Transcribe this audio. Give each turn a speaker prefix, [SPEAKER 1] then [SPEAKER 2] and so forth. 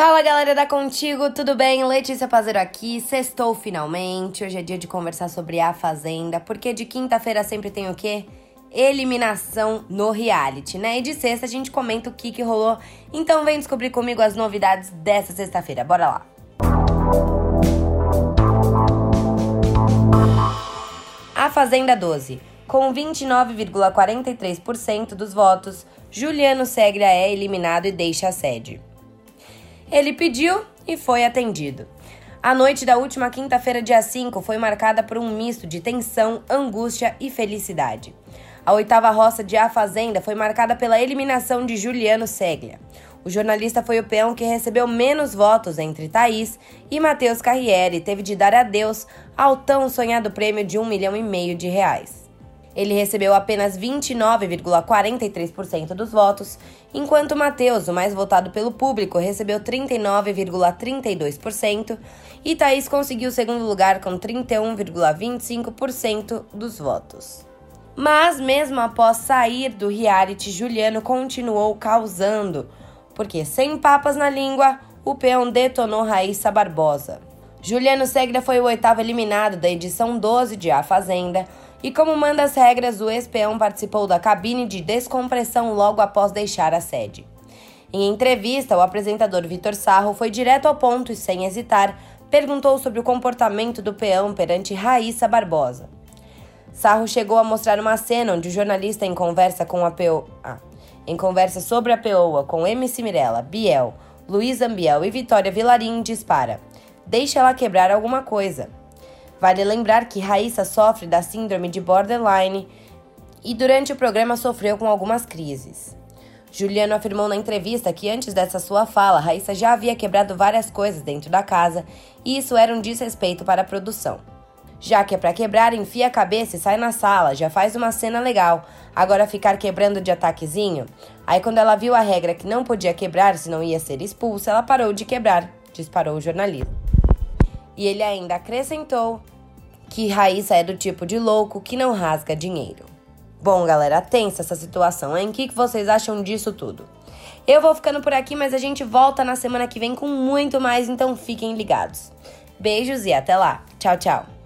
[SPEAKER 1] Fala galera da Contigo, tudo bem? Letícia Pazeiro aqui, sextou finalmente. Hoje é dia de conversar sobre a Fazenda, porque de quinta-feira sempre tem o quê? Eliminação no reality, né? E de sexta a gente comenta o que, que rolou. Então vem descobrir comigo as novidades dessa sexta-feira, bora lá! A Fazenda 12. Com 29,43% dos votos, Juliano Segre é eliminado e deixa a sede. Ele pediu e foi atendido. A noite da última quinta-feira, dia 5, foi marcada por um misto de tensão, angústia e felicidade. A oitava roça de A Fazenda foi marcada pela eliminação de Juliano Seglia. O jornalista foi o peão que recebeu menos votos entre Thaís e Matheus Carriere e teve de dar adeus ao tão sonhado prêmio de um milhão e meio de reais. Ele recebeu apenas 29,43% dos votos, enquanto Matheus, o mais votado pelo público, recebeu 39,32% e Thaís conseguiu o segundo lugar com 31,25% dos votos. Mas, mesmo após sair do reality, Juliano continuou causando, porque sem papas na língua, o peão detonou Raíssa Barbosa. Juliano Segra foi o oitavo eliminado da edição 12 de A Fazenda, e como manda as regras, o ex-peão participou da cabine de descompressão logo após deixar a sede. Em entrevista, o apresentador Vitor Sarro foi direto ao ponto e, sem hesitar, perguntou sobre o comportamento do peão perante Raíssa Barbosa. Sarro chegou a mostrar uma cena onde o jornalista, em conversa com a peoa, ah, em conversa sobre a peoa com MC Mirella, Biel, Luiz Ambiel e Vitória Vilarim, dispara: Deixa ela quebrar alguma coisa. Vale lembrar que Raíssa sofre da síndrome de borderline e durante o programa sofreu com algumas crises. Juliano afirmou na entrevista que antes dessa sua fala, Raíssa já havia quebrado várias coisas dentro da casa e isso era um desrespeito para a produção. Já que é para quebrar, enfia a cabeça e sai na sala, já faz uma cena legal. Agora ficar quebrando de ataquezinho? Aí quando ela viu a regra que não podia quebrar se não ia ser expulsa, ela parou de quebrar, disparou o jornalista. E ele ainda acrescentou que Raíssa é do tipo de louco que não rasga dinheiro. Bom, galera, tensa essa situação, hein? O que vocês acham disso tudo? Eu vou ficando por aqui, mas a gente volta na semana que vem com muito mais, então fiquem ligados. Beijos e até lá. Tchau, tchau.